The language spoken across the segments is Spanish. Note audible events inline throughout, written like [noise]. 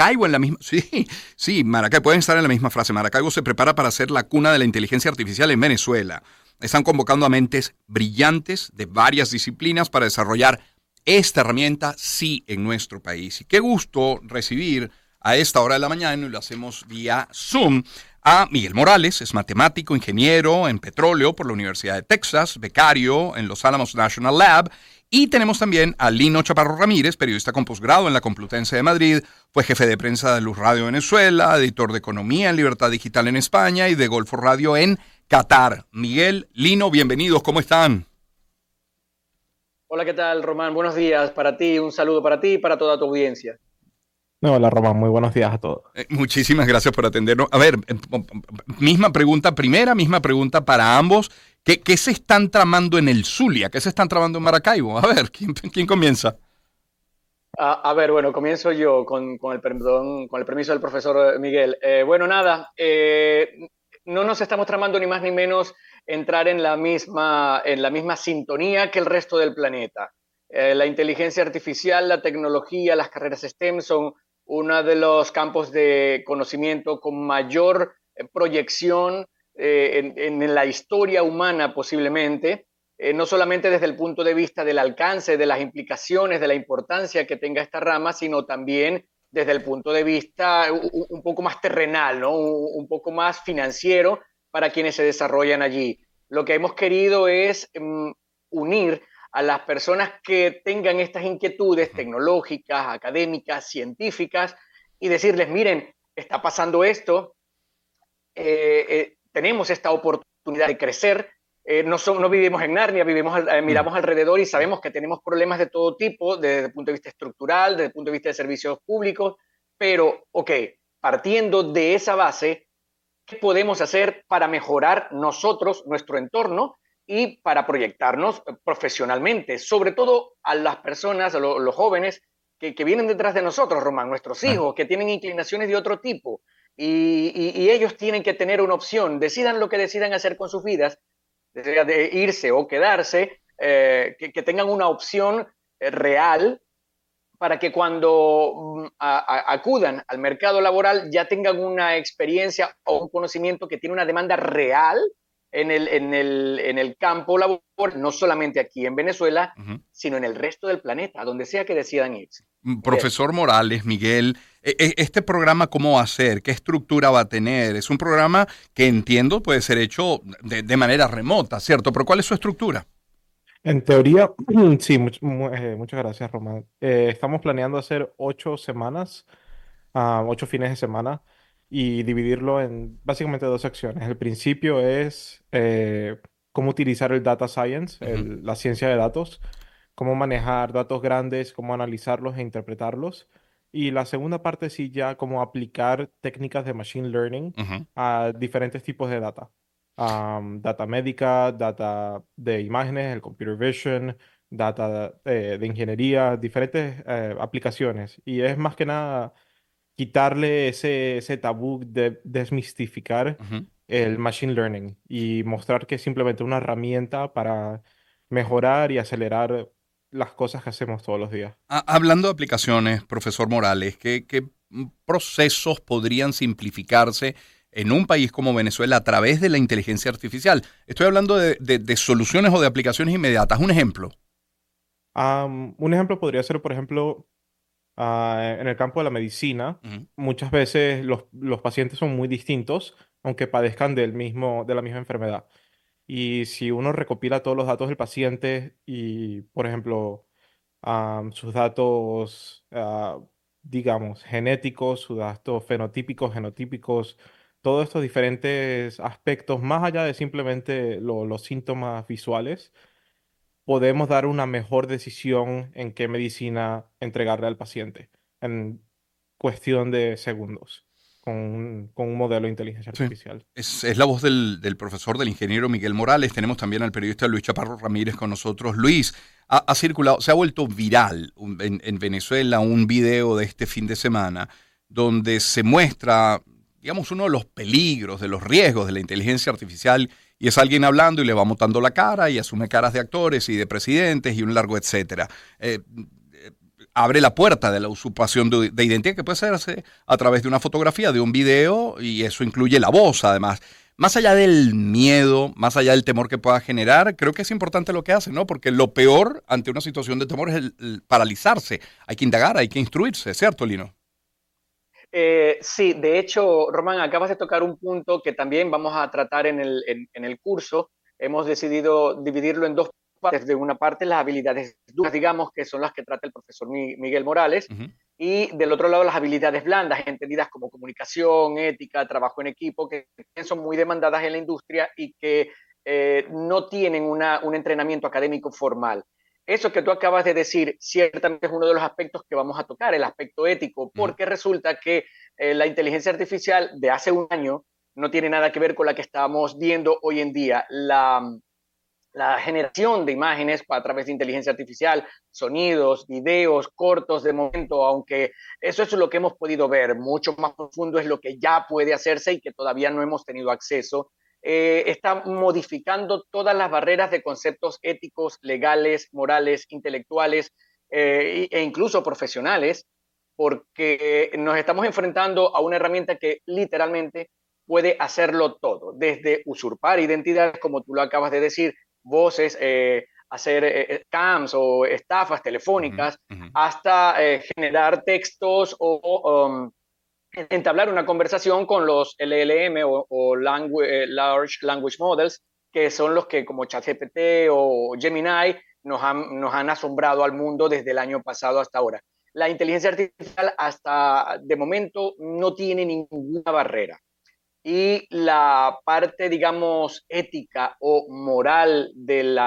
Maracaibo en la misma... Sí, [laughs] sí, Maracaibo, pueden estar en la misma frase. Maracaibo se prepara para ser la cuna de la inteligencia artificial en Venezuela. Están convocando a mentes brillantes de varias disciplinas para desarrollar esta herramienta, sí, en nuestro país. Y qué gusto recibir a esta hora de la mañana, y lo hacemos vía Zoom, a Miguel Morales, es matemático, ingeniero en petróleo por la Universidad de Texas, becario en los Alamos National Lab y tenemos también a Lino Chaparro Ramírez, periodista con posgrado en la Complutense de Madrid, fue jefe de prensa de Luz Radio Venezuela, editor de Economía en Libertad Digital en España y de Golfo Radio en Qatar. Miguel, Lino, bienvenidos, ¿cómo están? Hola, ¿qué tal, Román? Buenos días para ti, un saludo para ti y para toda tu audiencia. Hola, Román, muy buenos días a todos. Eh, muchísimas gracias por atendernos. A ver, eh, misma pregunta primera, misma pregunta para ambos. ¿Qué, se están tramando en el Zulia? ¿Qué se están tramando en Maracaibo? A ver, ¿quién, comienza? A, ver, bueno, comienzo yo con, el, perdón, con el permiso del profesor Miguel. Eh, bueno, nada, eh, no nos estamos tramando ni más ni menos entrar en la misma, en la misma sintonía que el resto del planeta. Eh, la inteligencia artificial, la tecnología, las carreras STEM son uno de los campos de conocimiento con mayor proyección eh, en, la historia humana posiblemente, eh, no solamente desde el punto de vista del alcance, de las implicaciones, de la importancia que tenga esta rama, sino también desde el punto de vista un, poco más terrenal, ¿no? un, poco más financiero para quienes se desarrollan allí. Lo que hemos querido es mm, unir a las personas que tengan estas inquietudes tecnológicas, académicas, científicas, y decirles, miren, está pasando esto, eh, tenemos esta oportunidad de crecer. Eh, no, no, vivimos en Narnia, vivimos, eh, miramos alrededor y sabemos que tenemos problemas de todo tipo, desde el punto de vista estructural, desde el punto de vista de servicios públicos, pero, ok, partiendo de esa base, ¿qué podemos hacer para mejorar nosotros, nuestro entorno y para proyectarnos profesionalmente? Sobre todo a las personas, a los jóvenes que, que, vienen detrás de nosotros, Román, nuestros hijos, que tienen inclinaciones de otro tipo. Y, ellos tienen que tener una opción, decidan lo que decidan hacer con sus vidas, de irse o quedarse, eh, que, tengan una opción eh, real para que cuando mm, acudan al mercado laboral ya tengan una experiencia o un conocimiento que tiene una demanda real en el, en el, en el campo laboral, no solamente aquí en Venezuela, sino en el resto del planeta, donde sea que decidan irse. Mm, profesor Morales, Miguel, e, e, ¿este programa cómo va a ser? ¿Qué estructura va a tener? Es un programa que entiendo puede ser hecho de, manera remota, ¿cierto? Pero ¿cuál es su estructura? En teoría, [clears throat] sí, eh, muchas gracias, Román. Eh, estamos planeando hacer ocho semanas, ah, ocho fines de semana y dividirlo en básicamente dos secciones. El principio es eh, cómo utilizar el data science, la ciencia de datos, cómo manejar datos grandes, cómo analizarlos e interpretarlos. Y la segunda parte sí ya cómo aplicar técnicas de machine learning a diferentes tipos de data. data médica, data de imágenes, el computer vision, data eh, de, ingeniería, diferentes eh, aplicaciones. Y es más que nada quitarle ese, ese tabú de desmistificar el machine learning y mostrar que es simplemente una herramienta para mejorar y acelerar las cosas que hacemos todos los días. Hablando de aplicaciones, profesor Morales, ¿qué, procesos podrían simplificarse en un país como Venezuela a través de la inteligencia artificial? Estoy hablando de, soluciones o de aplicaciones inmediatas. Un ejemplo. un ejemplo podría ser, por ejemplo, Ah, en el campo de la medicina, muchas veces los, pacientes son muy distintos, aunque padezcan del mismo, de la misma enfermedad. Y si uno recopila todos los datos del paciente y, por ejemplo, sus datos, ah, digamos, genéticos, sus datos fenotípicos, genotípicos, todos estos diferentes aspectos, más allá de simplemente los síntomas visuales, podemos dar una mejor decisión en qué medicina entregarle al paciente en cuestión de segundos con un, modelo de inteligencia artificial. Es, la voz del, profesor, del ingeniero Miguel Morales. Tenemos también al periodista Luis Chaparro Ramírez con nosotros. Luis, ha, circulado, se ha vuelto viral en, en Venezuela un video de este fin de semana donde se muestra, digamos, uno de los peligros, de los riesgos de la inteligencia artificial y es alguien hablando y le va montando la cara y asume caras de actores y de presidentes y un largo etcétera. Eh, abre la puerta de la usurpación de, identidad que puede hacerse a través de una fotografía, de un video, y eso incluye la voz además. Más allá del miedo, más allá del temor que pueda generar, creo que es importante lo que hace, ¿no? Porque lo peor ante una situación de temor es el, paralizarse. Hay que indagar, hay que instruirse, ¿cierto, Lino? Eh, sí, de hecho, Román, acabas de tocar un punto que también vamos a tratar en el, en el curso. Hemos decidido dividirlo en dos desde una parte las habilidades duras, digamos, que son las que trata el profesor Miguel Morales, y del otro lado las habilidades blandas, entendidas como comunicación, ética, trabajo en equipo, que son muy demandadas en la industria y que eh, no tienen un entrenamiento académico formal. Eso que tú acabas de decir ciertamente es uno de los aspectos que vamos a tocar, el aspecto ético, porque resulta que eh, la inteligencia artificial de hace un año no tiene nada que ver con la que estamos viendo hoy en día. La, la generación de imágenes a través de inteligencia artificial, sonidos, videos cortos de momento, aunque eso es lo que hemos podido ver, mucho más profundo es lo que ya puede hacerse y que todavía no hemos tenido acceso, eh, está modificando todas las barreras de conceptos éticos, legales, morales, intelectuales eh, e incluso profesionales, porque nos estamos enfrentando a una herramienta que literalmente puede hacerlo todo, desde usurpar identidades, como tú lo acabas de decir, voces, eh, hacer eh, scams o estafas telefónicas, hasta generar textos o um, entablar una conversación con los LLM o, Large Language Models, que son los que como ChatGPT o Gemini nos han, nos han asombrado al mundo desde el año pasado hasta ahora. La inteligencia artificial hasta de momento no tiene ninguna barrera y la parte, digamos, ética o moral del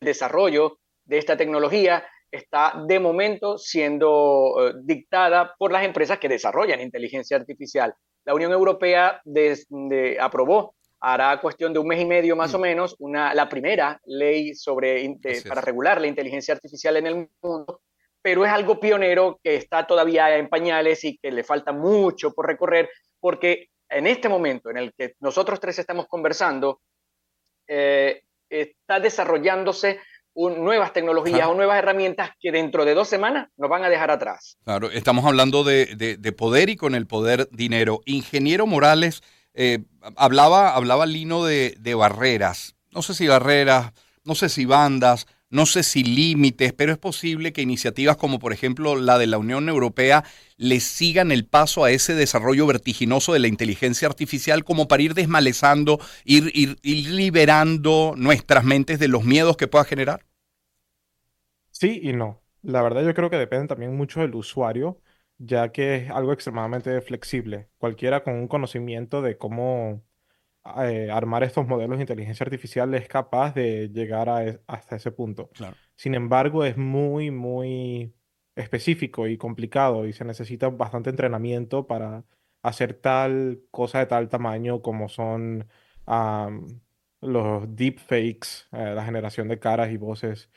desarrollo de esta tecnología está de momento siendo eh, dictada por las empresas que desarrollan inteligencia artificial. La Unión Europea aprobó, hará cuestión de un mes y medio más o mm. menos, una, la primera ley sobre, para regular la inteligencia artificial en el mundo, pero es algo pionero que está todavía en pañales y que le falta mucho por recorrer, porque en este momento en el que nosotros tres estamos conversando, eh, está desarrollándose nuevas tecnologías o nuevas herramientas que dentro de dos semanas nos van a dejar atrás. Claro, estamos hablando de, poder y con el poder dinero. Ingeniero Morales, eh, hablaba, hablaba Lino de, de barreras. No sé si barreras, no sé si bandas, no sé si límites, pero es posible que iniciativas como por ejemplo la de la Unión Europea le sigan el paso a ese desarrollo vertiginoso de la inteligencia artificial como para ir desmalezando, ir, liberando nuestras mentes de los miedos que pueda generar? Sí y no. La verdad yo creo que depende también mucho del usuario, ya que es algo extremadamente flexible. Cualquiera con un conocimiento de cómo eh, armar estos modelos de inteligencia artificial es capaz de llegar a hasta ese punto. Sin embargo, es muy, muy específico y complicado y se necesita bastante entrenamiento para hacer tal cosa de tal tamaño como son los deepfakes, eh, la generación de caras y voces.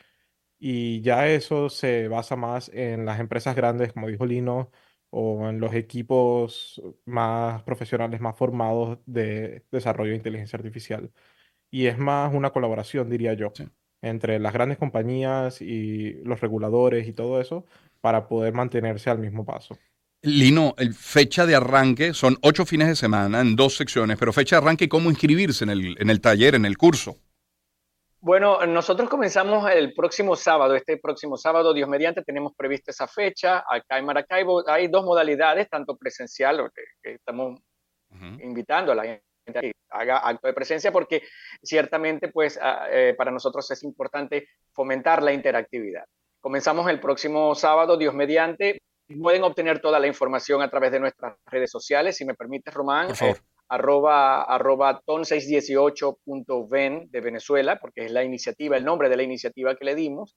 Y ya eso se basa más en las empresas grandes, como dijo Lino, o en los equipos más profesionales, más formados de desarrollo de inteligencia artificial. Y es más una colaboración, diría yo, entre las grandes compañías y los reguladores y todo eso para poder mantenerse al mismo paso. Lino, fecha de arranque son ocho fines de semana en dos secciones, pero fecha de arranque y cómo inscribirse en el, en el taller, en el curso. Bueno, nosotros comenzamos el próximo sábado, este próximo sábado, Dios mediante, tenemos prevista esa fecha acá en Maracaibo. Hay dos modalidades, tanto presencial, que, estamos invitando a la gente a que haga acto de presencia, porque ciertamente pues ah, eh, para nosotros es importante fomentar la interactividad. Comenzamos el próximo sábado, Dios mediante. Pueden obtener toda la información a través de nuestras redes sociales, si me permite, Román. Arroba, arroba ton618.ven de Venezuela, porque es la iniciativa, el nombre de la iniciativa que le dimos,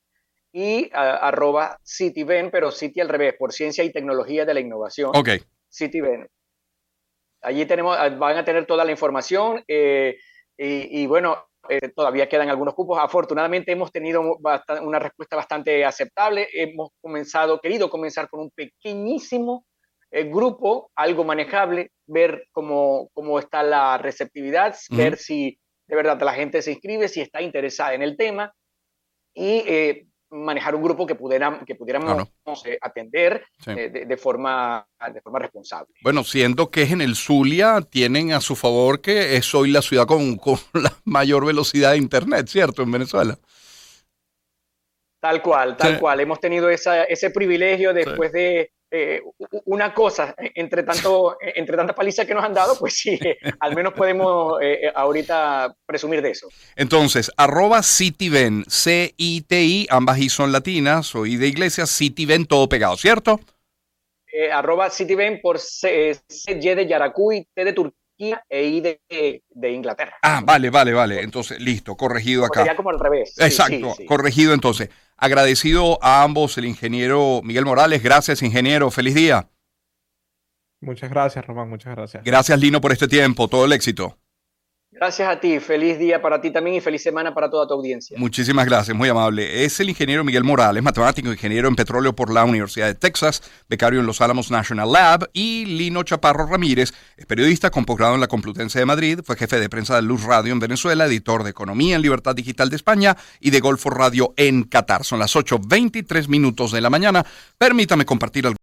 y arroba CityVen, pero City al revés, por Ciencia y Tecnología de la Innovación. Ok. CityVen. Allí tenemos, ah, van a tener toda la información eh, y, bueno, eh, todavía quedan algunos cupos. Afortunadamente hemos tenido una respuesta bastante aceptable. Hemos comenzado, querido comenzar con un pequeñísimo el grupo, algo manejable, ver cómo, cómo está la receptividad, ver si de verdad la gente se inscribe, si está interesada en el tema. Y eh, manejar un grupo que, pudiera, que pudiéramos eh, atender eh, de, forma, de forma responsable. Bueno, siendo que es en el Zulia, tienen a su favor que es hoy la ciudad con, con la mayor velocidad de Internet, ¿cierto? En Venezuela. Tal cual, tal cual. Hemos tenido esa, ese privilegio después de eh, una cosa, entre, tanto, entre tanta paliza que nos han dado, pues sí, [laughs] al menos podemos eh, eh, ahorita presumir de eso. Entonces, arroba CityVen, C-I-T-I, ambas I son latinas, o I de iglesia, CityVen, todo pegado, ¿cierto? arroba CityVen por C, C, Y de Yaracuy, T de Turquía e I de, Inglaterra. Ah, vale, vale, vale. Entonces, listo, corregido acá. Sería como al revés. Exacto, corregido entonces. Agradecido a ambos, el ingeniero Miguel Morales. Gracias, ingeniero. Feliz día. Muchas gracias, Román. Muchas gracias. Gracias, Lino, por este tiempo. Todo el éxito. Gracias a ti, feliz día para ti también y feliz semana para toda tu audiencia. Muchísimas gracias, muy amable. Es el ingeniero Miguel Morales, matemático, ingeniero en petróleo por la Universidad de Texas, becario en Los Álamos National Lab, y Lino Chaparro Ramírez, es periodista con posgrado en la Complutense de Madrid, fue jefe de prensa de Luz Radio en Venezuela, editor de Economía en Libertad Digital de España y de Golfo Radio en Qatar. Son las 8.23 minutos de la mañana. Permítame compartir algo.